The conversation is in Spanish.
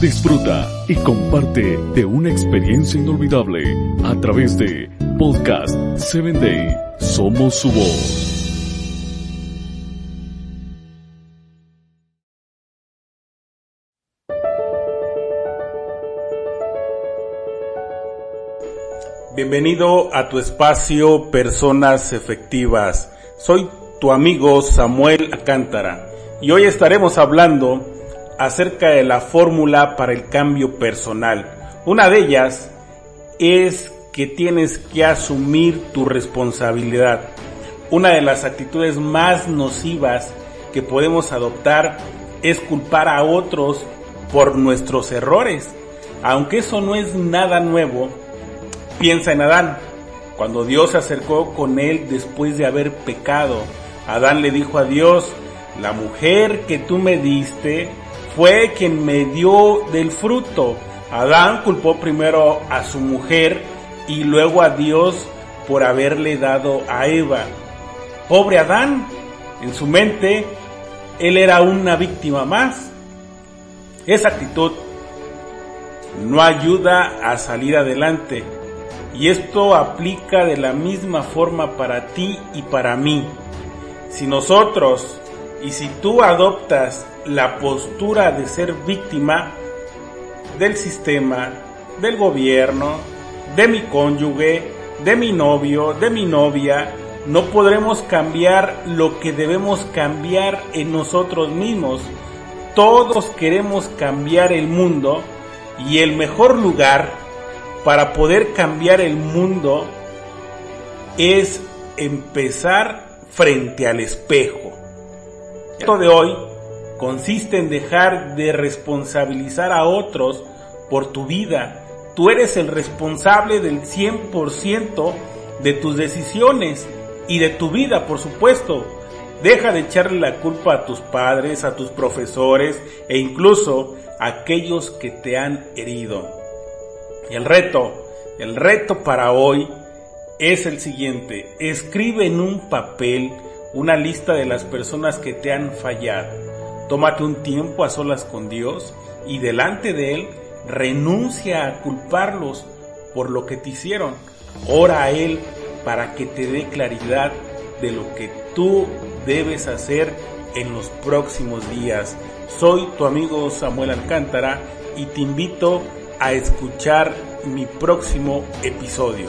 Disfruta y comparte de una experiencia inolvidable a través de Podcast 7 Day. Somos su voz. Bienvenido a tu espacio Personas Efectivas. Soy tu amigo Samuel Acántara y hoy estaremos hablando acerca de la fórmula para el cambio personal. Una de ellas es que tienes que asumir tu responsabilidad. Una de las actitudes más nocivas que podemos adoptar es culpar a otros por nuestros errores. Aunque eso no es nada nuevo, piensa en Adán. Cuando Dios se acercó con él después de haber pecado, Adán le dijo a Dios, la mujer que tú me diste fue quien me dio del fruto. Adán culpó primero a su mujer y luego a Dios por haberle dado a Eva. Pobre Adán, en su mente, él era una víctima más. Esa actitud no ayuda a salir adelante. Y esto aplica de la misma forma para ti y para mí. Si nosotros y si tú adoptas la postura de ser víctima del sistema, del gobierno, de mi cónyuge, de mi novio, de mi novia, no podremos cambiar lo que debemos cambiar en nosotros mismos. Todos queremos cambiar el mundo y el mejor lugar para poder cambiar el mundo es empezar frente al espejo. Esto de hoy consiste en dejar de responsabilizar a otros por tu vida. Tú eres el responsable del 100% de tus decisiones y de tu vida, por supuesto. Deja de echarle la culpa a tus padres, a tus profesores e incluso a aquellos que te han herido. El reto, el reto para hoy es el siguiente. Escribe en un papel una lista de las personas que te han fallado. Tómate un tiempo a solas con Dios y delante de Él renuncia a culparlos por lo que te hicieron. Ora a Él para que te dé claridad de lo que tú debes hacer en los próximos días. Soy tu amigo Samuel Alcántara y te invito a escuchar mi próximo episodio.